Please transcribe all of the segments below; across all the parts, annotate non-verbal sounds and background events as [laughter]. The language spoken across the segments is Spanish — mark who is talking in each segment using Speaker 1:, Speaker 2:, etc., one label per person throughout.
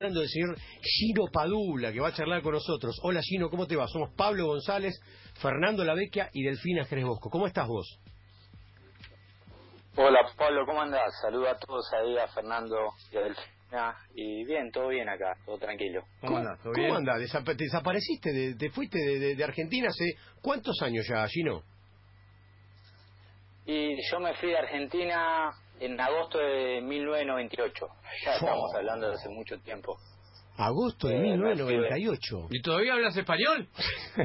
Speaker 1: hablando del señor Gino Padula, que va a charlar con nosotros. Hola Gino, ¿cómo te va? Somos Pablo González, Fernando Lavecchia y Delfina Jerez Bosco. ¿Cómo estás vos?
Speaker 2: Hola Pablo, ¿cómo andás? Saluda a todos ahí, a Fernando y a Delfina. Y bien, todo bien acá, todo tranquilo.
Speaker 1: ¿Cómo, andás? ¿Cómo andás? Desap desapareciste, te fuiste de, de Argentina hace cuántos años ya, Gino?
Speaker 2: Y yo me fui de Argentina en agosto de 1998. Ya estamos hablando de hace mucho tiempo.
Speaker 1: Agosto de 1998. Eh,
Speaker 3: ¿Y todavía hablas español? [laughs]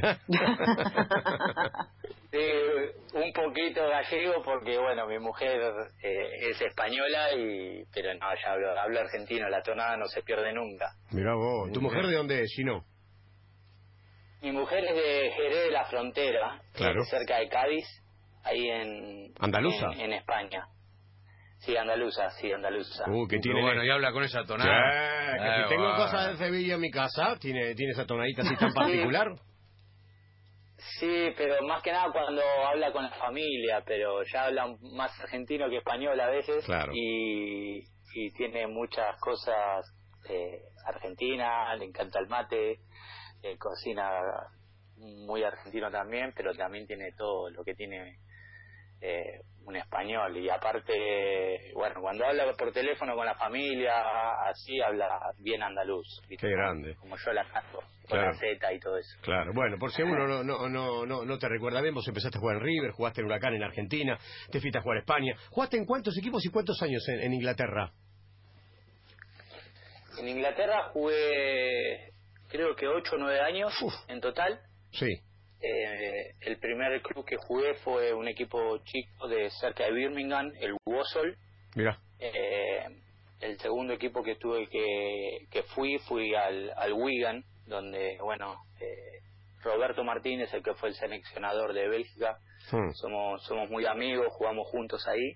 Speaker 2: sí, un poquito gallego porque, bueno, mi mujer eh, es española, y pero no, ya hablo, hablo, argentino, la tonada no se pierde nunca.
Speaker 1: Mira vos, ¿tu mujer de dónde es, Chino?
Speaker 2: Mi mujer es de Jerez de la Frontera, cerca de Cádiz, ahí en...
Speaker 1: ¿Andaluza?
Speaker 2: en España. Sí, andaluza, sí, andaluza.
Speaker 3: Uh, que tiene... Bueno, y habla con esa tonada.
Speaker 1: que si eh, tengo cosas de Sevilla en mi casa, ¿tiene, tiene esa tonadita así tan [laughs] particular?
Speaker 2: Sí, pero más que nada cuando habla con la familia, pero ya habla más argentino que español a veces.
Speaker 1: Claro.
Speaker 2: Y, y tiene muchas cosas eh, argentinas, le encanta el mate, eh, cocina muy argentino también, pero también tiene todo lo que tiene eh, un español y aparte, bueno, cuando habla por teléfono con la familia, así habla bien andaluz.
Speaker 1: Qué grande.
Speaker 2: Como yo la canto, con la Z y todo eso.
Speaker 1: Claro, bueno, por si uno no, no, no, no, no te recuerda bien, vos empezaste a jugar en River, jugaste en Huracán en Argentina, te fuiste a jugar a España. ¿Jugaste en cuántos equipos y cuántos años en, Inglaterra?
Speaker 2: En Inglaterra jugué creo que 8 o 9 años en total.
Speaker 1: Sí.
Speaker 2: Eh, el primer club que jugué fue un equipo chico de cerca de Birmingham, el.
Speaker 1: Mira.
Speaker 2: Eh, el segundo equipo que tuve que, que fui, fui al, al Wigan, donde, bueno, eh, Roberto Martínez, el que fue el seleccionador de Bélgica, hmm. somos, somos muy amigos, jugamos juntos ahí.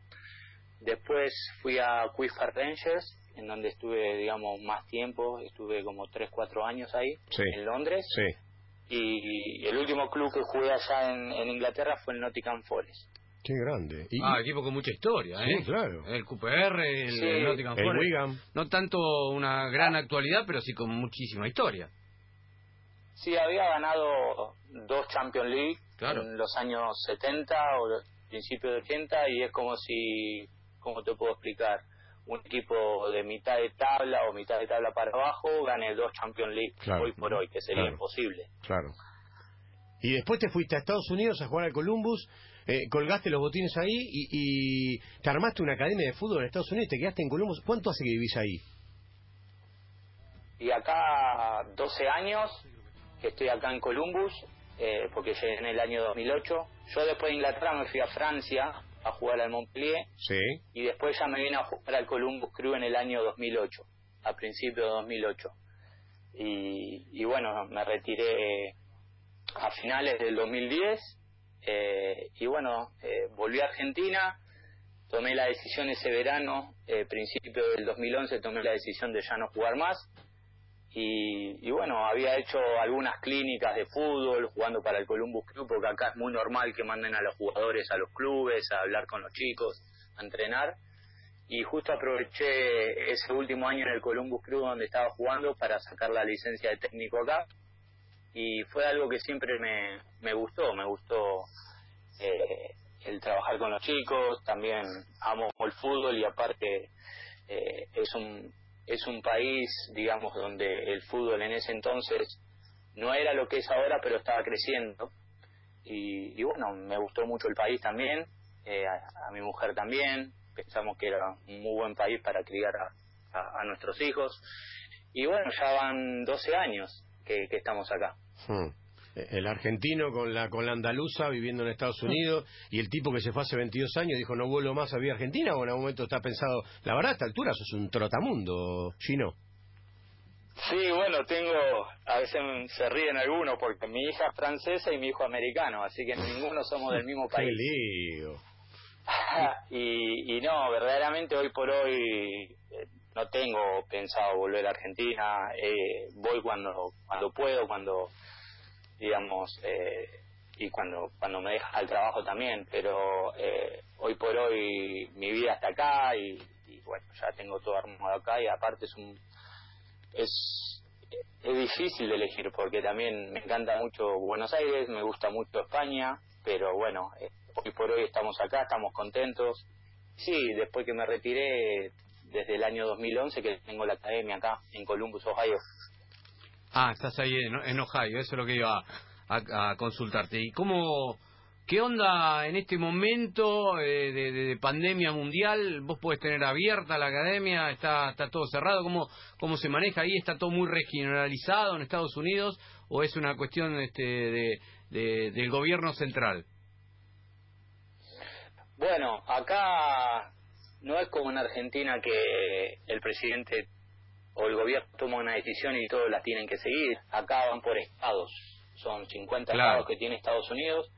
Speaker 2: Después fui a Quifford Rangers, en donde estuve, digamos, más tiempo, estuve como 3, 4 años ahí, en Londres.
Speaker 1: Sí
Speaker 2: y el último club que jugué allá en, Inglaterra fue el Nottingham Forest.
Speaker 1: Qué grande.
Speaker 3: Ah, equipo con mucha historia, ¿eh?
Speaker 1: Sí, claro.
Speaker 3: El QPR, el, Nottingham Forest. No tanto una gran actualidad, pero sí con muchísima historia.
Speaker 2: Sí, había ganado dos Champions League en los años 70 o principios de 80 y es como si, ¿cómo te puedo explicar? Un equipo de mitad de tabla o mitad de tabla para abajo gane dos Champions League hoy por hoy, que sería imposible.
Speaker 1: Claro. Y después te fuiste a Estados Unidos a jugar al Columbus, eh, colgaste los botines ahí y, y, te armaste una academia de fútbol en Estados Unidos, te quedaste en Columbus. ¿Cuánto hace que vivís ahí?
Speaker 2: Y acá 12 años que estoy acá en Columbus, eh, porque llegué en el año 2008. Yo después de Inglaterra me fui a Francia a jugar al Montpellier.
Speaker 1: Sí.
Speaker 2: Y después ya me vine a jugar al Columbus Crew en el año 2008, a principios de 2008. Y, y bueno, me retiré a finales del 2010 eh, y bueno, eh, volví a Argentina, tomé la decisión ese verano, eh, principio del 2011 tomé la decisión de ya no jugar más y, bueno, había hecho algunas clínicas de fútbol jugando para el Columbus Club, porque acá es muy normal que manden a los jugadores a los clubes, a hablar con los chicos, a entrenar. Y justo aproveché ese último año en el Columbus Club donde estaba jugando para sacar la licencia de técnico acá. Y fue algo que siempre me, me gustó, me gustó eh, el trabajar con los chicos, también amo el fútbol y aparte eh, es un es un país, digamos, donde el fútbol en ese entonces no era lo que es ahora, pero estaba creciendo. Y, bueno, me gustó mucho el país también, eh, a, mi mujer también, pensamos que era un muy buen país para criar a, nuestros hijos. Y bueno, ya van 12 años que, estamos acá.
Speaker 1: Hmm el argentino con la con la andaluza viviendo en Estados Unidos y el tipo que se fue hace 22 años dijo no vuelvo más a vivir Argentina o en algún momento está pensado la verdad a esta altura sos un trotamundo chino
Speaker 2: sí bueno tengo a veces se ríen algunos porque mi hija es francesa y mi hijo americano así que ninguno somos del mismo [laughs] país
Speaker 1: Qué lío. [laughs]
Speaker 2: y, y no verdaderamente hoy por hoy eh, no tengo pensado volver a Argentina eh, voy cuando cuando puedo cuando digamos, eh, y cuando, cuando me deja el trabajo también, pero eh, hoy por hoy mi vida está acá y, bueno, ya tengo todo armado acá y aparte es un, es, es difícil de elegir porque también me encanta mucho Buenos Aires, me gusta mucho España, pero bueno, eh, hoy por hoy estamos acá, estamos contentos. Sí, después que me retiré desde el año 2011 que tengo la academia acá en Columbus, Ohio.
Speaker 3: Ah, estás ahí en, Ohio, eso es lo que iba a, consultarte. ¿Y cómo, qué onda en este momento eh, de, pandemia mundial? ¿Vos podés tener abierta la academia? ¿Está, está todo cerrado? ¿Cómo, ¿Cómo se maneja ahí? ¿Está todo muy regionalizado en Estados Unidos o es una cuestión este, de, del gobierno central?
Speaker 2: Bueno, acá no es como en Argentina que el presidente o el gobierno toma una decisión y todos la tienen que seguir. Acá van por estados. Son 50 estados que tiene Estados Unidos.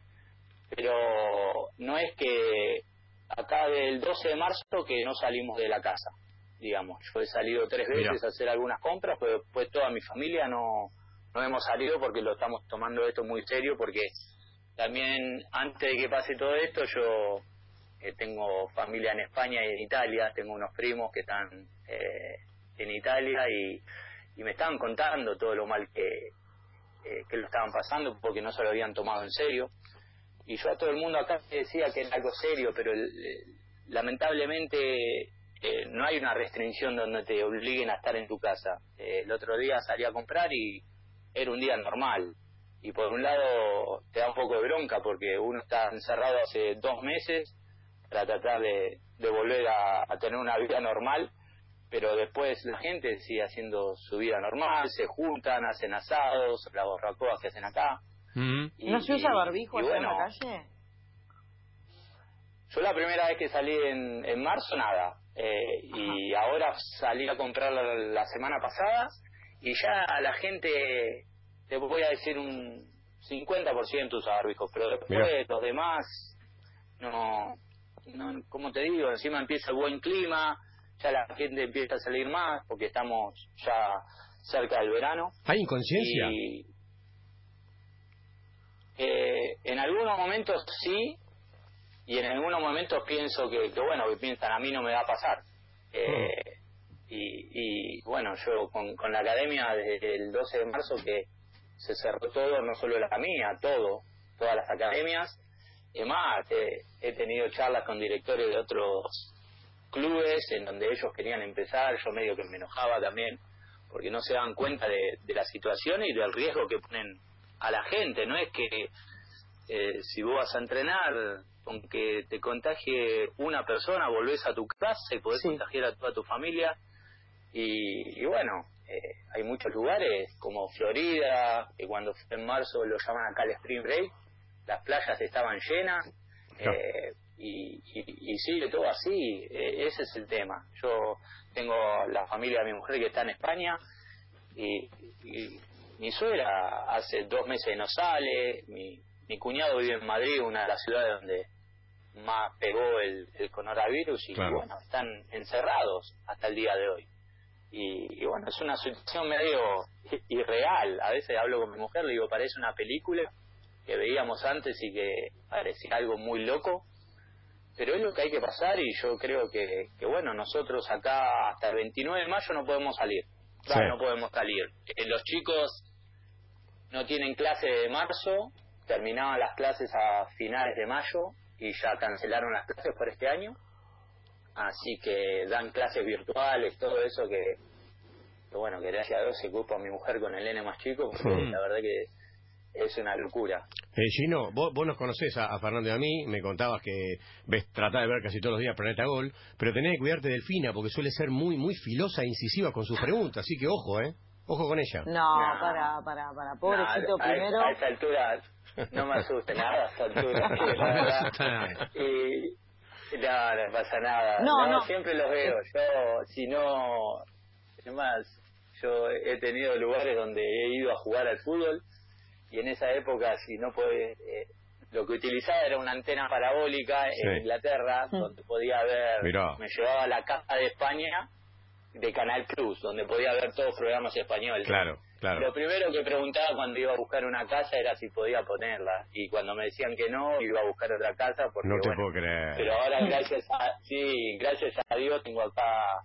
Speaker 2: Pero no es que acá del 12 de marzo que no salimos de la casa. Digamos, yo he salido tres veces a hacer algunas compras, pero después toda mi familia no, no hemos salido porque lo estamos tomando esto muy serio porque también antes de que pase todo esto yo eh, tengo familia en España y en Italia, tengo unos primos que están eh, en Italia y, me estaban contando todo lo mal que, eh, que lo estaban pasando porque no se lo habían tomado en serio. Y yo a todo el mundo acá decía que era algo serio, pero lamentablemente no hay una restricción donde te obliguen a estar en tu casa. el otro día salí a comprar y era un día normal. Y por un lado te da un poco de bronca porque uno está encerrado hace dos meses para tratar de, volver a, tener una vida normal, pero después la gente sigue haciendo su vida normal, se juntan, hacen asados, las borracoas que hacen acá.
Speaker 4: ¿No se usa barbijo en la calle?
Speaker 2: Yo la primera vez que salí en, en marzo, nada. Eh, y ahora salí a comprar la semana pasada y ya la gente, te voy a decir un 50% usa barbijos, pero después los demás, no, no, como te digo, encima empieza el buen clima, ya la gente empieza a salir más porque estamos ya cerca del verano.
Speaker 1: ¿Hay inconsciencia?
Speaker 2: Y, eh, en algunos momentos sí, y en algunos momentos pienso que, que, bueno, que piensan a mí no me va a pasar. Eh, hmm. Y, bueno, yo con, con la academia desde el 12 de marzo que se cerró todo, no solo la mía, todo, todas las academias. Es más, he tenido charlas con directores de otros clubes en donde ellos querían empezar, yo medio que me enojaba también, porque no se dan cuenta de, la situación y del riesgo que ponen a la gente. No es que eh, si vos vas a entrenar, aunque te contagie una persona, volvés a tu casa y podés contagiar a toda tu familia. Y, bueno, eh, hay muchos lugares como Florida, que cuando fue en marzo lo llaman acá el Spring Break, las playas estaban llenas, eh, y, y, sigue todo así, eh, ese es el tema. Yo tengo la familia de mi mujer que está en España, y, mi suegra hace dos meses no sale, mi, mi cuñado vive en Madrid, una de las ciudades donde más pegó el, el coronavirus, y bueno, están encerrados hasta el día de hoy. Y, bueno, es una situación medio irreal. A veces hablo con mi mujer, le digo, parece una película que veíamos antes y que parecía algo muy loco. Pero es lo que hay que pasar y yo creo que, que bueno, nosotros acá hasta el 29 de mayo no podemos salir. Claro, no podemos salir. Eh, los chicos no tienen clase de marzo, terminaban las clases a finales de mayo y ya cancelaron las clases por este año así que dan clases virtuales, todo eso que, bueno, que gracias a Dios se ocupa mi mujer con el nene más chico, porque la verdad que es una locura.
Speaker 1: Eh, Gino, vos, vos nos conocés a, Fernando y a mí, me contabas que ves, tratás de ver casi todos los días Planeta Gol, pero tenés que cuidarte de Delfina porque suele ser muy muy filosa e incisiva con sus preguntas, así que ojo, ¿eh? Ojo con ella.
Speaker 4: No, para, para, para, pobrecito primero.
Speaker 2: A, esa altura no me asuste nada, a esa altura. [laughs] y, no, no pasa nada. No, no, siempre los veo. Yo, si no, además, yo he tenido lugares donde he ido a jugar al fútbol y en esa época, si no puede, eh, lo que utilizaba era una antena parabólica en Inglaterra, mm. donde podía ver, me llevaba a la casa de España de Canal Cruz, donde podía ver todos los programas españoles.
Speaker 1: Claro.
Speaker 2: Lo primero que preguntaba cuando iba a buscar una casa era si podía ponerla. Y cuando me decían que no, iba a buscar otra casa. Porque,
Speaker 1: no te puedo creer.
Speaker 2: Pero ahora, gracias a, sí, gracias a Dios, tengo acá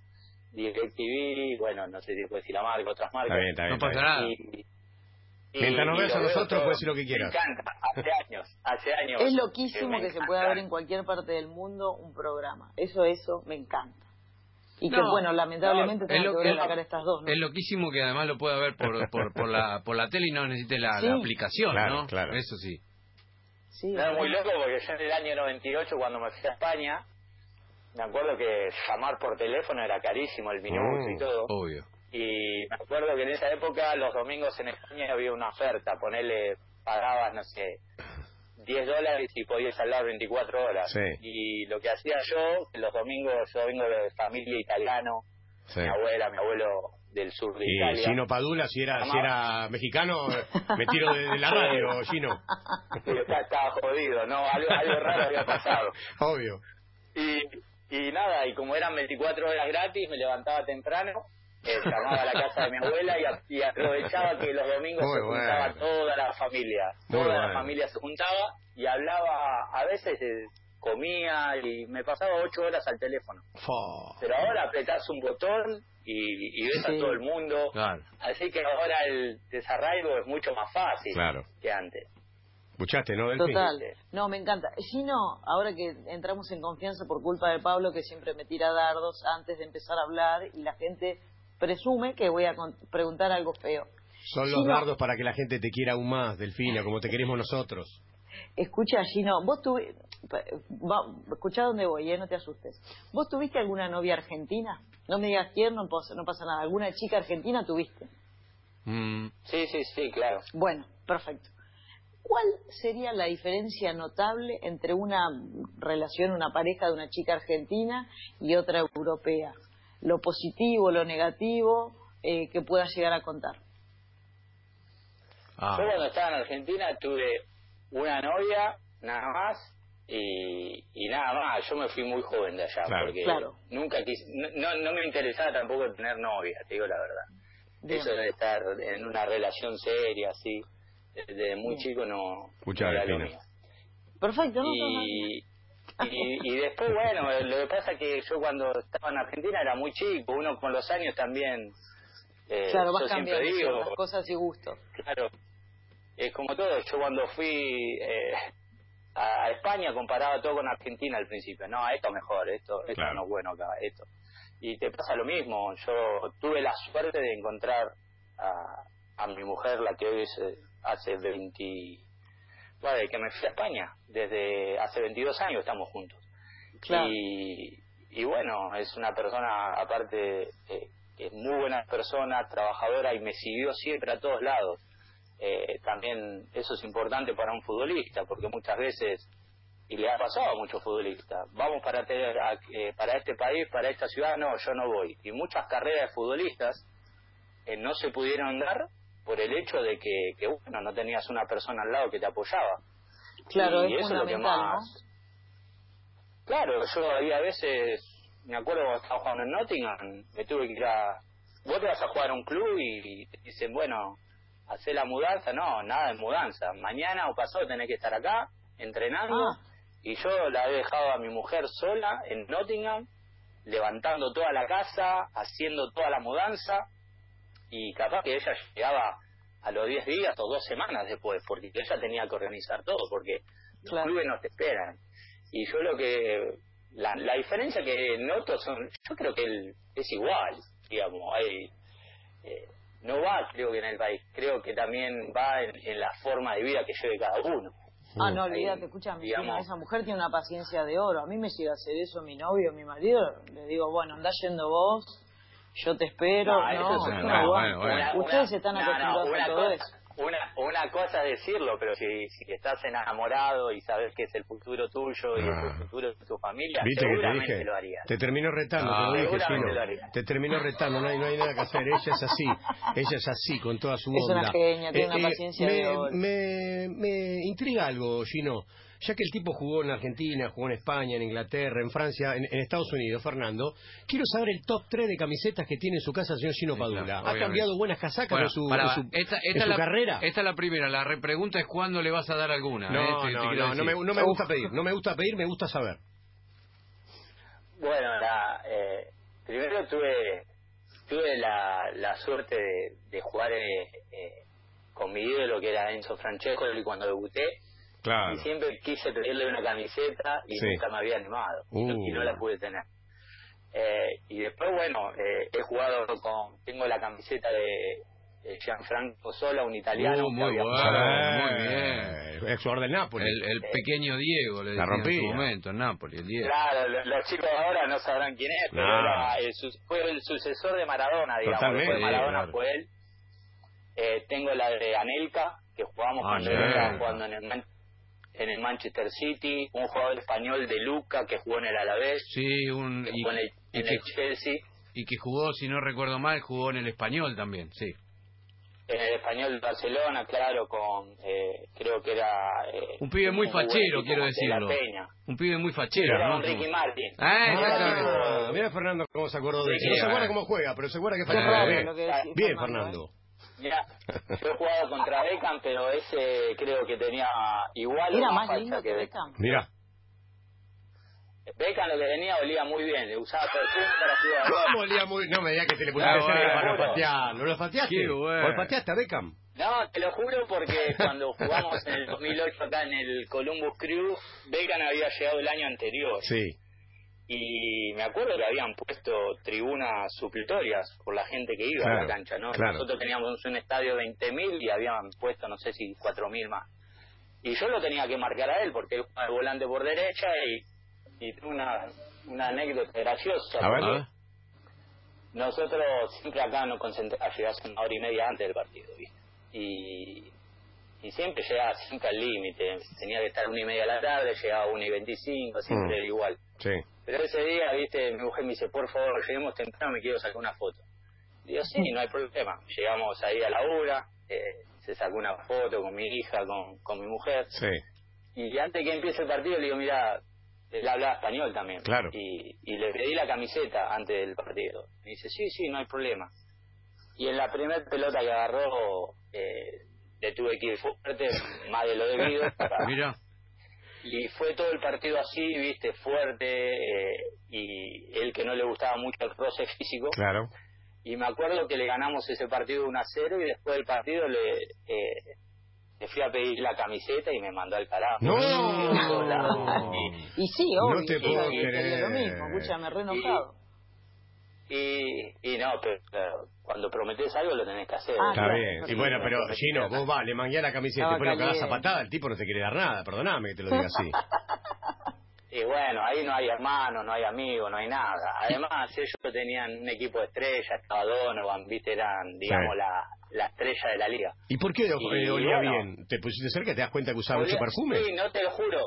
Speaker 2: DirecTV, bueno, no sé si puede decir la marca, otras marcas.
Speaker 3: no pasa nada.
Speaker 1: Mientras nos veas a nosotros, puedes decir lo que quieras.
Speaker 2: Me encanta, hace años, hace años.
Speaker 4: Es loquísimo que, se pueda ver en cualquier parte del mundo un programa. Eso, eso, me encanta. Y que, bueno, lamentablemente no, tengo que cara estas dos.
Speaker 3: Es loquísimo que además lo pueda ver por, [laughs] por, por, la, por la tele y no necesite la, aplicación, ¿no?
Speaker 1: Claro.
Speaker 3: Eso sí.
Speaker 2: sí no, es muy loco porque yo en el año 98, cuando me fui a España, me acuerdo que llamar por teléfono era carísimo, el minuto y mm, todo.
Speaker 3: Obvio.
Speaker 2: Y me acuerdo que en esa época, los domingos en España había una oferta, ponerle, pagabas, no sé, 10 dólares y podías hablar 24 horas. Y lo que hacía yo, los domingos, yo vengo de familia italiano, mi abuela, mi abuelo del sur de y Italia.
Speaker 1: Gino Padula, si era, si era mexicano, me tiro de, la radio, Gino.
Speaker 2: Estaba, jodido, ¿no? Algo, algo raro había pasado. [laughs]
Speaker 1: Obvio.
Speaker 2: Y, y nada, y como eran 24 horas gratis, me levantaba temprano, eh, llamaba a la casa de mi abuela y, aprovechaba que los domingos se juntaba toda la familia. toda la familia se juntaba y hablaba, a veces eh, comía y me pasaba ocho horas al teléfono. Pero ahora apretás un botón y, ves a todo el mundo. Así que ahora el desarraigo es mucho más fácil que antes.
Speaker 1: ¿Escuchaste, no,
Speaker 4: Total. No, me encanta. no ahora que entramos en confianza por culpa de Pablo, que siempre me tira dardos antes de empezar a hablar y la gente presume que voy a preguntar algo feo.
Speaker 1: Son los dardos para que la gente te quiera aún más, Delfina, como te queremos nosotros.
Speaker 4: Escucha, Gino, vos tuviste... Escucha dónde voy, ¿eh? no te asustes. ¿Vos tuviste alguna novia argentina? No me digas quién, no, no pasa nada. ¿Alguna chica argentina tuviste?
Speaker 2: Mm. Sí, sí, sí, claro.
Speaker 4: Bueno, perfecto. ¿Cuál sería la diferencia notable entre una relación, una pareja de una chica argentina y otra europea? Lo positivo, lo negativo eh, que puedas llegar a contar.
Speaker 2: Ah. Yo cuando estaba en Argentina tuve una novia, nada más, y, nada más. Yo me fui muy joven de allá, porque nunca quise, no, no me interesaba tampoco tener novia, te digo la verdad. Eso de estar en una relación seria, así desde muy chico no,
Speaker 1: era lo
Speaker 4: Perfecto,
Speaker 2: y, y, después, bueno, lo que pasa es que yo cuando estaba en Argentina era muy chico, uno con los años también...
Speaker 4: Eh, claro, vas cambiando las cosas y gustos.
Speaker 2: Claro, es como todo, yo cuando fui eh, a España comparaba todo con Argentina al principio, no, esto mejor, esto, esto no es bueno acá, esto. Y te pasa lo mismo, yo tuve la suerte de encontrar a, a mi mujer, la que hoy es eh, hace 20, vale, que me fui a España, desde hace 22 años estamos juntos. Y, y bueno, es una persona, aparte, eh, es muy buena persona, trabajadora y me siguió siempre a todos lados. Eh, también eso es importante para un futbolista, porque muchas veces, y le ha pasado a muchos futbolistas, vamos para, tener, eh, para este país, para esta ciudad, no, yo no voy. Y muchas carreras de futbolistas no se pudieron dar por el hecho de que, que, bueno, no tenías una persona al lado que te apoyaba.
Speaker 4: Claro, es eso es lo que más...
Speaker 2: Claro, yo había veces, me acuerdo cuando estaba jugando en Nottingham, me tuve que ir a... Vos te vas a jugar a un club y te dicen, bueno, hacer la mudanza, no, nada de mudanza. Mañana o pasado tenés que estar acá, entrenando. Ah. Y yo la he dejado a mi mujer sola en Nottingham, levantando toda la casa, haciendo toda la mudanza y capaz que ella llegaba a los 10 días o dos semanas después, porque ella tenía que organizar todo, porque los clubes no te esperan. Y yo lo que, la, la diferencia que noto son, yo creo que él es igual, digamos, hay, eh, no va creo que en el país, creo que también va en, la forma de vida que lleve cada uno.
Speaker 4: Ah, no, olvídate, escúchame, esa mujer tiene una paciencia de oro. A mí me llega a hacer eso mi novio, mi marido, le digo, bueno, anda yendo vos, yo te espero. No, ustedes están acostumbrados a todo eso.
Speaker 2: Una, una cosa es decirlo, pero si, si estás enamorado y sabes que es el futuro tuyo y es el ah. futuro de tu familia, seguramente lo harías.
Speaker 1: Te termino retando, ah, te, dije, te termino retando, no hay, no hay nada que hacer. Ella es así, ella es así, con toda su
Speaker 4: onda. Es una genia, tiene una eh, eh, paciencia
Speaker 1: me, me, me intriga algo, Gino ya que el tipo jugó en Argentina, jugó en España, en Inglaterra, en Francia, en, Estados Unidos, Fernando, quiero saber el top 3 de camisetas que tiene en su casa el señor Gino Padula. ¿Ha cambiado buenas casacas en su, carrera?
Speaker 3: Esta es la primera, la pregunta es cuándo le vas a dar alguna.
Speaker 1: No,
Speaker 3: ¿eh?
Speaker 1: no, no, no, me, no me gusta pedir, no me gusta pedir, me gusta saber.
Speaker 2: Bueno, la, eh, primero tuve tuve la, la suerte de, de jugar eh, eh, con mi ídolo que era Enzo Francesco y cuando debuté
Speaker 1: Claro.
Speaker 2: y siempre quise pedirle una camiseta y
Speaker 1: Sí.
Speaker 2: nunca me había animado y no- y no
Speaker 1: Uh.
Speaker 2: la pude tener Eh, y después bueno eh, he jugado con tengo la camiseta de, Gianfranco Sola un italiano
Speaker 3: Uh,
Speaker 2: que
Speaker 3: muy
Speaker 2: había
Speaker 3: bueno.
Speaker 2: jugado-
Speaker 3: muy bien.
Speaker 1: Ex jugador del Napoli.
Speaker 3: El, el pequeño Diego, le
Speaker 1: La
Speaker 3: decían en su momento, en Nápoles, el Diego.
Speaker 2: Claro, lo- los chicos ahora no sabrán quién es, pero
Speaker 1: No.
Speaker 2: era el fue el sucesor de Maradona, digamos.
Speaker 1: Totalmente,
Speaker 2: Después de Maradona
Speaker 1: claro.
Speaker 2: fue él. Eh, tengo la de Anelka, que jugamos
Speaker 3: Ah,
Speaker 2: cuando jugando en el, en el Manchester City. Un jugador español de Luca, que jugó en el Alavés,
Speaker 3: Sí, un,
Speaker 2: que
Speaker 3: y,
Speaker 2: jugó en el,
Speaker 3: y
Speaker 2: en
Speaker 3: que,
Speaker 2: el Chelsea.
Speaker 3: y que jugó, si no recuerdo mal, jugó en el español también, sí.
Speaker 2: En el español de Barcelona, claro, con eh, creo que era... eh,
Speaker 3: Un pibe muy fachero, quiero
Speaker 2: de
Speaker 3: decirlo.
Speaker 2: Peña.
Speaker 3: Un pibe muy fachero,
Speaker 2: Era
Speaker 3: ¿no?
Speaker 2: un Ricky Martin.
Speaker 3: Ah, exactamente.
Speaker 1: Ah, mira Fernando cómo se acordó de
Speaker 2: Sí,
Speaker 1: eso. No se acuerda
Speaker 3: ah.
Speaker 1: cómo juega, pero se acuerda que fue
Speaker 4: raro
Speaker 1: bien. Bien,
Speaker 4: Fernando,
Speaker 1: Fernando.
Speaker 2: Mira, yo he jugado contra Beckham, pero ese creo que tenía igual
Speaker 4: Era
Speaker 2: más
Speaker 4: lindo que
Speaker 2: Beckham.
Speaker 1: Mira.
Speaker 2: Beckham lo que venía olía muy bien, le usaba perfume para jugar.
Speaker 1: ¿Cómo olía muy.? No me digas que te le pusiste
Speaker 3: Ah, bueno.
Speaker 1: para olfatearlo. ¿Lo olfateaste?
Speaker 3: Qué bueno.
Speaker 1: ¿Olfateaste a Beckham?
Speaker 2: No, te lo juro porque cuando jugamos en el 2008 acá en el Columbus Crew, Beckham había llegado el año anterior.
Speaker 1: Sí.
Speaker 2: Y me acuerdo que habían puesto tribunas suplitorias por la gente que iba a la cancha, ¿no?
Speaker 1: claro.
Speaker 2: Nosotros teníamos un estadio de 20.000 y habían puesto, no sé si 4.000 más. Y yo lo tenía que marcar a él porque él jugaba de volante por derecha y, y tuve una, una anécdota graciosa.
Speaker 1: A ver.
Speaker 3: A ver.
Speaker 2: Nosotros siempre acá nos concentramos, llegás una hora y media antes del partido, ¿viste? Y, y siempre llegaba siempre al límite. Tenía que estar una y media a la tarde, llegaba una y veinticinco, siempre
Speaker 1: Mm.
Speaker 2: igual.
Speaker 1: Sí.
Speaker 2: Pero ese día, viste, mi mujer me dice, por favor, lleguemos temprano, me quiero sacar una foto. Digo, sí, no hay problema. Llegamos ahí a la hora, eh, se sacó una foto con mi hija, con, con mi mujer.
Speaker 1: Sí.
Speaker 2: Y antes que empiece el partido, le digo, mira, él hablaba español también.
Speaker 1: Claro.
Speaker 2: Y, y le pedí la camiseta antes del partido. Me dice, sí, sí, no hay problema. Y en la primera pelota que agarró, eh, le tuve que ir fuerte, más de lo debido. [laughs] para- Y fue todo el partido así, viste, fuerte, eh, y él que no le gustaba mucho el roce físico.
Speaker 1: Claro.
Speaker 2: Y me acuerdo que le ganamos ese partido 1 a 0 y después del partido le, eh, le fui a pedir la camiseta y me mandó al carajo.
Speaker 1: ¡No!
Speaker 2: Y,
Speaker 4: Y sí, obvio.
Speaker 1: No te puedo
Speaker 4: yo quería
Speaker 1: creer.
Speaker 4: lo mismo. Escúchame, re enojado.
Speaker 2: y, y no, pero claro, cuando prometes algo lo tenés que hacer.
Speaker 4: Ah,
Speaker 1: Está bien. Y bueno, pero
Speaker 2: sí,
Speaker 1: Gino, vos va, le mangué la camiseta y después lo cagás a patada, el tipo no te quiere dar nada. Perdoname que te lo diga así. [laughs]
Speaker 2: Y bueno, ahí no hay hermanos, no hay amigos, no hay nada. Además, ellos tenían un equipo de estrellas, estaba Donovan, viste, eran, digamos,
Speaker 1: Sí.
Speaker 2: la, la estrella de la liga.
Speaker 1: ¿Y por qué eh,
Speaker 2: Y
Speaker 1: olía
Speaker 2: bueno.
Speaker 1: bien? ¿Te pusiste cerca y te das cuenta que usaba mucho
Speaker 2: Olía-
Speaker 1: perfume?
Speaker 2: Sí, no te lo juro.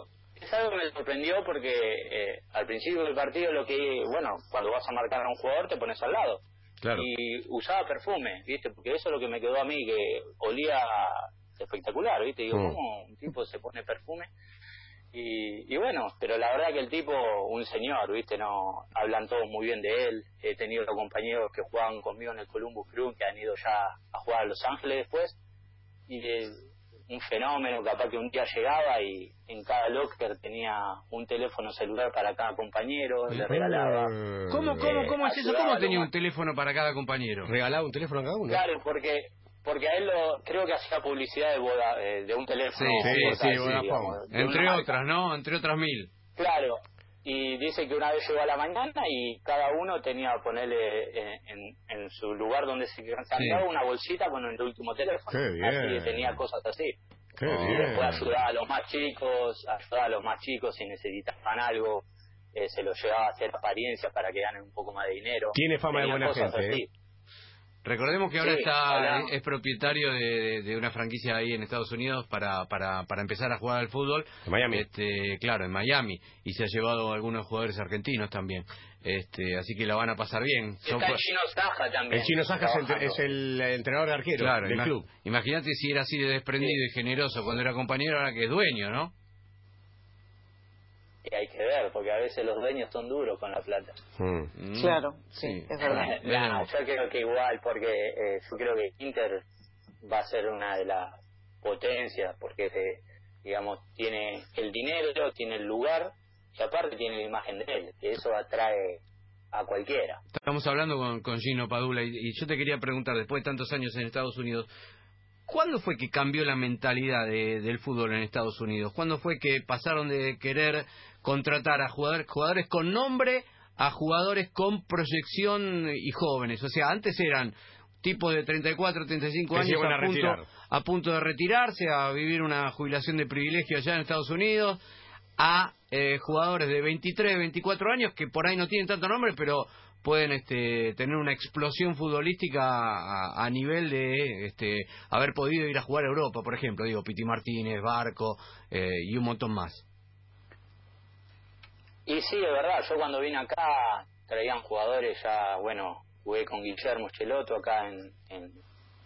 Speaker 2: Es algo que me sorprendió porque eh, al principio del partido lo que, bueno, cuando vas a marcar a un jugador te pones al lado.
Speaker 1: Claro.
Speaker 2: Y usaba perfume, ¿viste? Porque eso es lo que me quedó a mí, que olía espectacular, ¿viste? Digo,
Speaker 1: Mm.
Speaker 2: ¿cómo un tipo se pone perfume? Y, y bueno, pero la verdad que el tipo, un señor, ¿viste? No hablan todos muy bien de él. He tenido compañeros que jugaban conmigo en el Columbus Crew que han ido ya a jugar a Los Ángeles después. Y eh, un fenómeno, capaz que un día llegaba y en cada locker tenía un teléfono celular para cada compañero, le regalaba.
Speaker 1: Eh,
Speaker 3: ¿cómo, cómo, cómo es eso? ¿Cómo tenía un teléfono para cada compañero?
Speaker 1: ¿Regalaba un teléfono a cada uno?
Speaker 2: Claro, porque porque a él lo, creo que hacía publicidad de, boda, eh, de un teléfono.
Speaker 3: Sí, sí,
Speaker 1: sí,
Speaker 2: así, digamos,
Speaker 3: Entre
Speaker 2: marca.
Speaker 3: otras, ¿no? Entre otras mil.
Speaker 2: Claro, y dice que una vez llegó a la mañana y cada uno tenía que ponerle en, en- su lugar donde se cambiaba una bolsita con el último teléfono.
Speaker 1: Qué bien.
Speaker 2: Así, tenía cosas así.
Speaker 1: Qué.
Speaker 2: Y
Speaker 1: bien.
Speaker 2: después ayudaba a los más chicos, ayudaba a los más chicos si necesitaban algo, eh, se los llevaba a hacer apariencias para que ganen un poco más de dinero.
Speaker 1: Tiene fama de buena gente. ¿eh?
Speaker 3: Recordemos que ahora está es, propietario de, una franquicia ahí en Estados Unidos para, para, para empezar a jugar al fútbol.
Speaker 1: En Miami.
Speaker 3: Este, claro, en Miami. Y se ha llevado algunos jugadores argentinos también. Este, así que la van a pasar bien. Son
Speaker 2: el chino Saja también.
Speaker 1: El chino Saja es el,
Speaker 2: trabajando.
Speaker 1: es el entrenador de arquero
Speaker 3: Claro,
Speaker 1: del club.
Speaker 3: imagínate si era así de desprendido y generoso cuando era compañero, ahora que es dueño, ¿no?
Speaker 2: Y hay que ver, porque a veces los dueños son duros con la plata.
Speaker 1: Mm.
Speaker 3: Mm.
Speaker 4: Claro, sí, es verdad. [laughs]
Speaker 2: No, yo creo que igual, porque eh, yo creo que Inter va a ser una de las potencias, porque eh, digamos tiene el dinero, tiene el lugar y aparte tiene la imagen de él, que eso atrae a cualquiera.
Speaker 3: Estamos hablando con, con Gino Padula y, y yo te quería preguntar, después de tantos años en Estados Unidos, ¿Cuándo fue que cambió la mentalidad de, del fútbol en Estados Unidos? ¿Cuándo fue que pasaron de querer contratar a jugadores, jugadores con nombre a jugadores con proyección y jóvenes? O sea, antes eran tipos de 34, 35
Speaker 1: Que se
Speaker 3: años
Speaker 1: a
Speaker 3: a, punto, a punto de retirarse, a vivir una jubilación de privilegio allá en Estados Unidos, a eh, jugadores de 23, 24 años que por ahí no tienen tanto nombre, pero pueden este, tener una explosión futbolística a, a nivel de este, haber podido ir a jugar a Europa, por ejemplo, digo, Piti Martínez, Barco eh, y un montón más.
Speaker 2: Y sí, de verdad, yo cuando vine acá traían jugadores ya, bueno, jugué con Guillermo Cheloto acá en,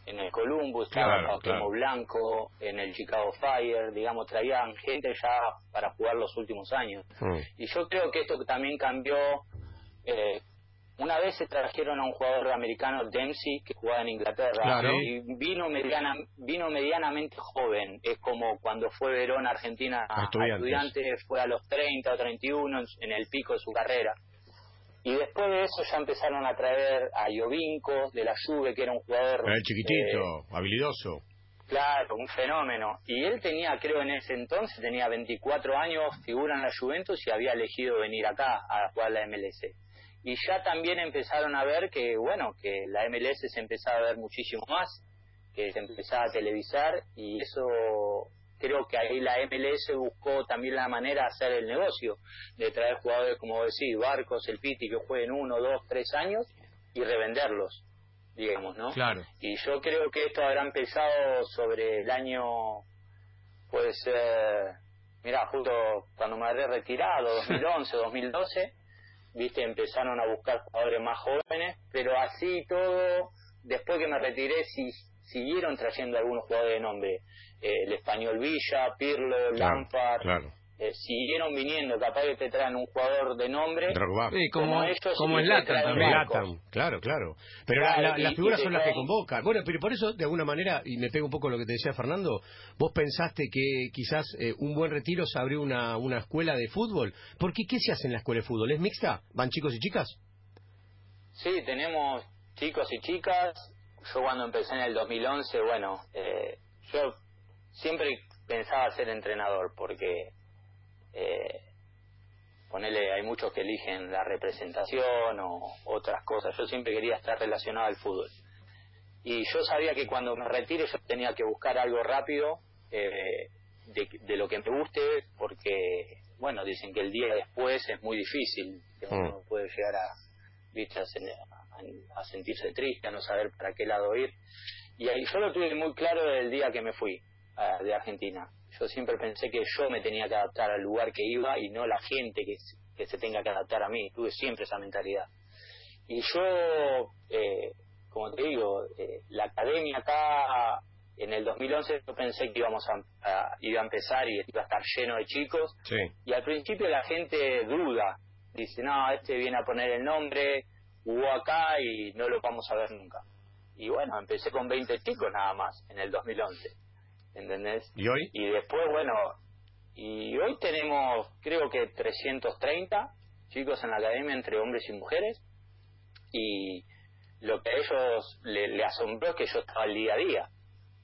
Speaker 2: en el Columbus,
Speaker 1: Claro,
Speaker 2: trabajaba
Speaker 1: claro.
Speaker 2: Blanco, en el Chicago Fire, digamos, traían gente ya para jugar los últimos años.
Speaker 1: Mm.
Speaker 2: Y yo creo que esto también cambió. eh, una vez se trajeron a un jugador americano, Dempsey, que jugaba en Inglaterra,
Speaker 3: Claro.
Speaker 2: y vino, mediana, vino medianamente joven. Es como cuando fue Verón Argentina
Speaker 1: A
Speaker 2: a
Speaker 1: Estudiantes.
Speaker 2: estudiantes, fue a los 30 o 31 en, en el pico de su carrera. Y después de eso ya empezaron a traer a Jovinko de la Juve, que era un jugador...
Speaker 1: Era el
Speaker 2: eh,
Speaker 1: chiquitito, habilidoso.
Speaker 2: Claro, un fenómeno. Y él tenía, creo en ese entonces, tenía 24 años, figura en la Juventus y había elegido venir acá a jugar la MLS. Y ya también empezaron a ver que, bueno, que la MLS se empezaba a ver muchísimo más, que se empezaba a televisar y eso creo que ahí la MLS buscó también la manera de hacer el negocio, de traer jugadores como decir, Barcos, el Piti, que jueguen uno, dos, tres años y revenderlos, digamos, ¿no?
Speaker 3: Claro.
Speaker 2: Y yo creo que esto habrá empezado sobre el año, puede ser, mira, justo cuando me habré retirado, [laughs] 2011, 2012, viste, empezaron a buscar jugadores más jóvenes, pero así todo, después que me retiré, sí, siguieron trayendo algunos jugadores de nombre. Eh, el español Villa, Pirlo,
Speaker 1: Claro,
Speaker 2: Lampard,
Speaker 1: claro.
Speaker 2: eh, siguieron viniendo, capaz que te traen un jugador de nombre.
Speaker 3: Sí, como,
Speaker 2: Como ellos
Speaker 3: como
Speaker 2: que traen
Speaker 3: también.
Speaker 1: Zlatan, claro, claro. Pero
Speaker 2: Claro,
Speaker 1: la- la-
Speaker 2: y-
Speaker 1: las figuras son las que convocan. Bueno, pero por eso, de alguna manera, y me pego un poco lo que te decía Fernando, vos pensaste que quizás eh, un buen retiro se abrió una, una escuela de fútbol. ¿Por qué? ¿Qué se hace en la escuela de fútbol? ¿Es mixta? ¿Van chicos y chicas?
Speaker 2: Sí, tenemos chicos y chicas. Yo cuando empecé en el 2011, bueno, eh, yo siempre pensaba ser entrenador porque, eh, ponele, hay muchos que eligen la representación o otras cosas. Yo siempre quería estar relacionado al fútbol. Y yo sabía que cuando me retire yo tenía que buscar algo rápido eh, de, de lo que me guste porque, bueno, dicen que el día después es muy difícil, que
Speaker 1: Mm.
Speaker 2: uno puede llegar a, a, sen- a- a sentirse triste, a no saber para qué lado ir. Y ahí yo lo tuve muy claro el día que me fui ah, de Argentina. Yo siempre pensé que yo me tenía que adaptar al lugar que iba y no la gente que, que se tenga que adaptar a mí. Tuve siempre esa mentalidad. Y yo, eh, como te digo, eh, la academia acá en el 2011 yo pensé que íbamos a, a- iba a empezar y iba a estar lleno de chicos
Speaker 1: Sí.
Speaker 2: y al principio la gente duda, dice, no, este viene a poner el nombre, jugó acá y no lo vamos a ver nunca. Y bueno, empecé con 20 chicos nada más en el 2011, ¿entendés?
Speaker 1: ¿Y hoy?
Speaker 2: Y después, bueno, y hoy tenemos creo que 330 chicos en la academia entre hombres y mujeres y lo que a ellos le, le asombró es que yo estaba al día a día.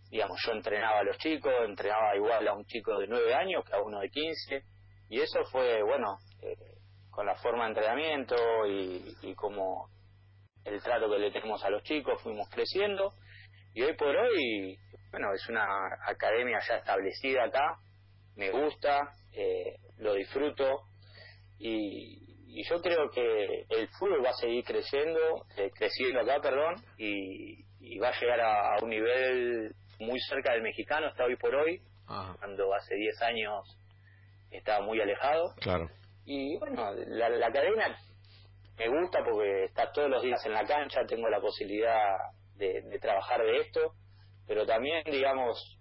Speaker 2: Digamos, yo entrenaba a los chicos, entrenaba igual a un chico de 9 años que a uno de 15 y eso fue, bueno, eh, con la forma de entrenamiento y, y como el trato que le tenemos a los chicos, fuimos creciendo y hoy por hoy, bueno, es una academia ya establecida acá, me gusta, eh, lo disfruto y, y yo creo que el fútbol va a seguir creciendo, eh, creciendo acá, perdón, y, y va a llegar a, a un nivel muy cerca del mexicano hasta hoy por hoy,
Speaker 3: Ajá.
Speaker 2: cuando hace 10 años estaba muy alejado.
Speaker 1: Claro.
Speaker 2: Y bueno, la, la academia me gusta porque está todos los días en la cancha, tengo la posibilidad de, de trabajar de esto, pero también, digamos,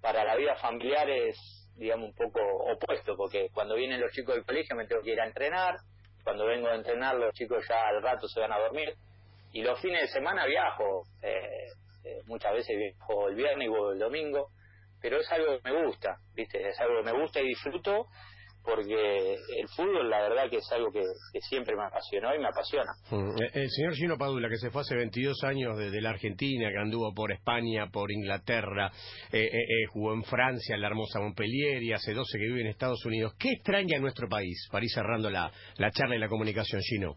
Speaker 2: para la vida familiar es, digamos, un poco opuesto, porque cuando vienen los chicos del colegio me tengo que ir a entrenar, cuando vengo a entrenar los chicos ya al rato se van a dormir, y los fines de semana viajo, eh, eh, muchas veces viajo el viernes y el domingo, pero es algo que me gusta, ¿viste? Es algo que me gusta y disfruto porque el fútbol la verdad que es algo que, siempre me apasionó y me apasiona.
Speaker 1: Mm, eh, el señor Gino Padula, que se fue hace 22 años de, la Argentina, que anduvo por España, por Inglaterra, eh, eh, jugó en Francia, en la hermosa Montpellier y hace 12 que vive en Estados Unidos. ¿Qué extraña en nuestro país? Para ir cerrando la, la charla y la comunicación, Gino.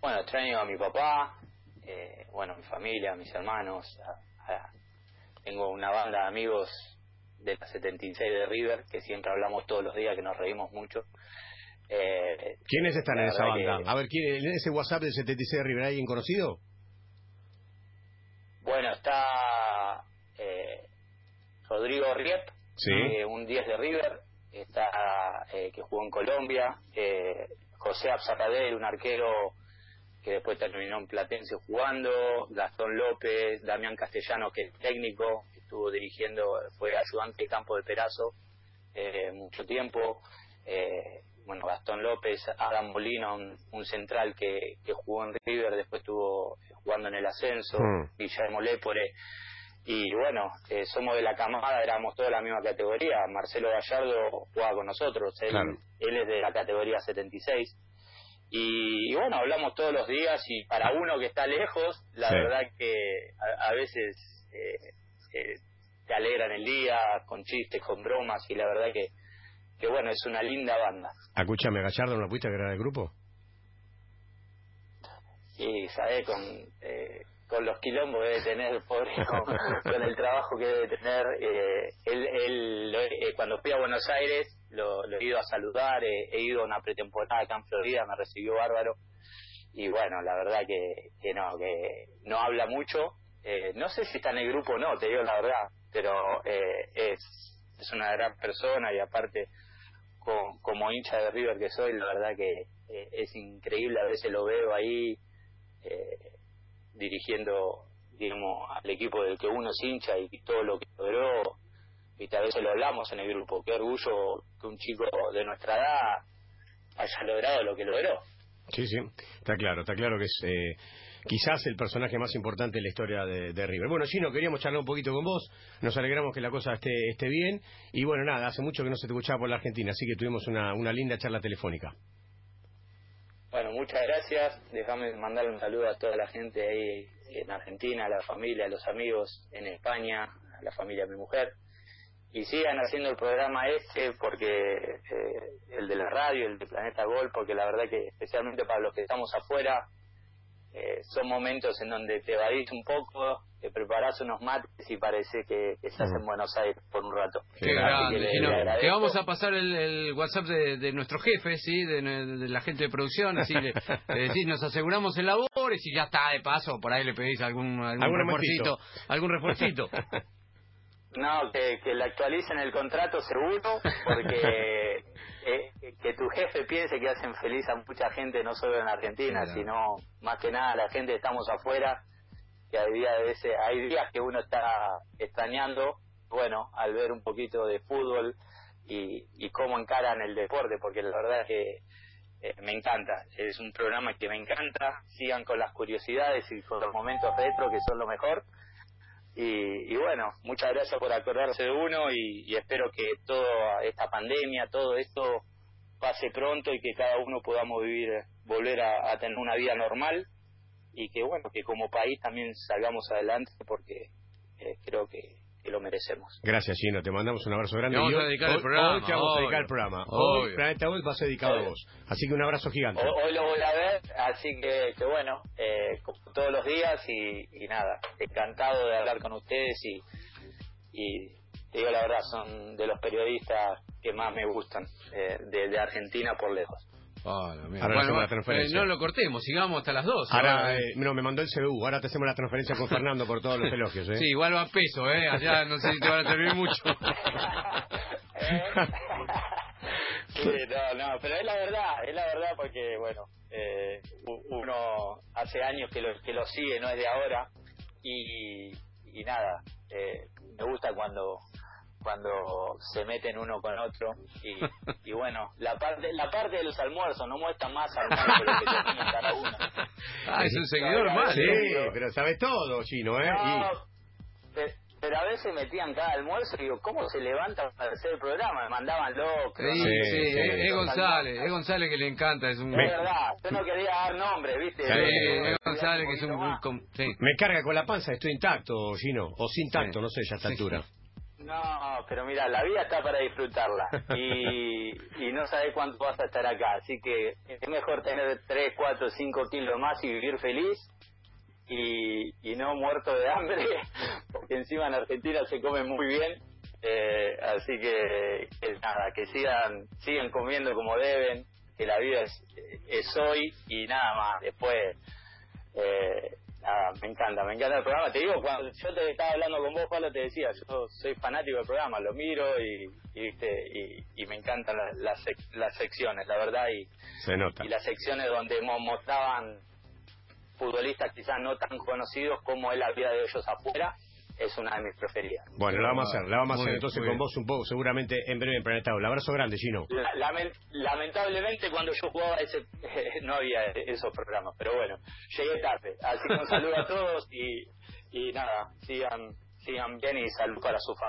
Speaker 2: Bueno, extraño a mi papá, bueno, a mi familia, a mis hermanos, tengo una banda de amigos de la 76 de River, que siempre hablamos todos los días, que nos reímos mucho.
Speaker 1: Eh, ¿Quiénes están en esa banda? A ver, ¿quién, ¿en ese WhatsApp del 76 de River hay alguien conocido?
Speaker 2: Bueno, está eh, Rodrigo Riep, eh, un 10 de River, está eh, que jugó en Colombia, eh, José Abzarradel, un arquero que después terminó en Platense jugando, Gastón López, Damián Castellano, que es técnico, estuvo dirigiendo, fue ayudante de campo de Perazo eh, mucho tiempo. Eh, bueno, Gastón López, Adam Molina, un, central que, jugó en River, después estuvo jugando en el ascenso, hmm. Guillermo Lépore. Y bueno, eh, somos de la camada, éramos todos de la misma categoría. Marcelo Gallardo jugaba con nosotros, él, él es de la categoría 76. Y, bueno, hablamos todos los días y para uno que está lejos, la verdad que a, veces eh, te alegran el día con chistes, con bromas y la verdad que, que bueno, es una linda banda.
Speaker 1: Escúchame, Gallardo, ¿no pudiste agregar el grupo?
Speaker 2: Y, ¿sabes? Con, eh, con los quilombos que debe tener, [laughs] pobre, con, el trabajo que debe tener. Eh, él, él eh, cuando fui a Buenos Aires, lo, he ido a saludar, he ido a una pretemporada acá en Florida, me recibió bárbaro. Y bueno, la verdad que, que no, que no habla mucho, eh, no sé si está en el grupo o no, te digo la verdad, pero eh, es, es una gran persona y aparte como hincha de River que soy, la verdad que eh, es increíble, a veces lo veo ahí dirigiendo digamos al equipo del que uno es hincha y todo lo que logró y a veces lo hablamos en el grupo. Qué orgullo que un chico de nuestra edad haya logrado lo que logró
Speaker 1: sí sí. Está claro está claro que es quizás el personaje más importante en la historia de, River. Bueno, Gino, queríamos charlar un poquito con vos, nos alegramos que la cosa esté, esté bien, y bueno, nada, hace mucho que no se te escuchaba por la Argentina, así que tuvimos una, una linda charla telefónica.
Speaker 2: Bueno, muchas gracias, déjame mandarle un saludo a toda la gente ahí en Argentina, a la familia, a los amigos en España, a la familia de mi mujer, y sigan haciendo el programa este porque eh, el de la radio, el de Planeta Gol, porque la verdad que especialmente para los que estamos afuera, eh, son momentos en donde te evadís un poco, te preparás unos mates y parece que, estás en Buenos Aires por un rato.
Speaker 3: Qué grande. Que, vamos a pasar el, WhatsApp de, nuestro jefe, ¿sí? De, la gente de producción, así le, decís, nos aseguramos el labor y si ya está de paso, por ahí le pedís algún, algún, refuercito. Algún refuercito.
Speaker 2: No, que, que le actualicen el contrato seguro, porque [laughs] eh, que tu jefe piense que hacen feliz a mucha gente, no solo en Argentina, sino más que nada la gente que estamos afuera, que hay días, de hay días que uno está extrañando, bueno, al ver un poquito de fútbol y, y cómo encaran el deporte, porque la verdad es que eh, me encanta, es un programa que me encanta, sigan con las curiosidades y con los momentos retro que son lo mejor y, bueno, muchas gracias por acordarse de uno y, espero que toda esta pandemia, todo esto pase pronto y que cada uno podamos vivir, volver a tener una vida normal. Y que bueno, que como país también salgamos adelante porque eh, creo que que lo merecemos.
Speaker 1: Gracias, Gino. Te mandamos un abrazo grande.
Speaker 3: vamos a dedicar el programa.
Speaker 1: Hoy te vamos a dedicar el programa. Hoy Planeta Hoy va a ser dedicado a vos. Así que un abrazo gigante.
Speaker 2: Hoy, lo voy a ver, así que, que bueno, eh, como todos los días y, y, nada, encantado de hablar con ustedes y, y te digo la verdad, son de los periodistas que más me gustan eh, de, de Argentina por lejos.
Speaker 3: Ahora bueno, la transferencia. Eh, no lo cortemos, sigamos hasta las dos.
Speaker 1: Ahora, eh, no, me mandó el CBU, ahora te hacemos la transferencia con Fernando por todos los elogios. ¿eh?
Speaker 3: Sí, igual va a peso, ¿eh? Allá no sé si te van a servir mucho. [laughs]
Speaker 2: sí, no, no, pero es la verdad, es la verdad porque, bueno, eh, uno hace años que lo, que lo sigue, no es de ahora, y, y nada, eh, me gusta cuando cuando se meten uno con otro y, [laughs] y bueno la parte la parte de los almuerzos no muestra más almuerzo que lo que tiene cada uno [laughs]
Speaker 3: ah es un seguidor más
Speaker 1: sí pero sabes todo chino eh
Speaker 2: te, pero a veces metían cada almuerzo y digo, ¿cómo se levanta para hacer el programa? Me mandaban locos.
Speaker 3: Sí, sí,
Speaker 1: Sí, sí,
Speaker 3: es. González, es González que le encanta, es un...
Speaker 2: Es verdad, yo no quería dar nombres, ¿viste?
Speaker 3: Sí,
Speaker 2: Eh,
Speaker 3: es González que es un...
Speaker 2: más.
Speaker 3: sí.
Speaker 1: Me carga con la panza, estoy intacto, Gino. O sin tacto,
Speaker 3: Sí.
Speaker 1: no sé ya a esta
Speaker 3: Sí,
Speaker 1: altura.
Speaker 2: No, pero mira, la vida está para disfrutarla. Y, y no sabes cuánto vas a estar acá, así que es mejor tener 3, 4, 5 kilos más y vivir feliz y, y no muerto de hambre, [laughs] porque encima en Argentina se come muy bien, eh, así que, que nada, que sigan, sigan comiendo como deben, que la vida es, es hoy y nada más, después... Eh, nada, me encanta, me encanta el programa. Te digo, cuando yo te estaba hablando con vos, Pablo, te decía, yo soy fanático del programa, lo miro y, y, viste, y, y me encantan las, las, sec- las secciones, la verdad, y,
Speaker 1: Se nota.
Speaker 2: y las secciones donde mo- mostraban futbolistas quizás no tan conocidos como es la vida de ellos afuera, es una de mis preferidas.
Speaker 1: Bueno, la vamos a hacer, la vamos a hacer
Speaker 3: bien,
Speaker 1: entonces con
Speaker 3: bien.
Speaker 1: vos un poco, seguramente en breve en Planeta Un abrazo grande, Gino.
Speaker 2: La- lamen- lamentablemente cuando yo jugaba ese [laughs] no había esos programas, pero bueno, llegué tarde. Así que un saludo a [laughs] todos y, y nada, sigan, sigan bien y salud para su familia.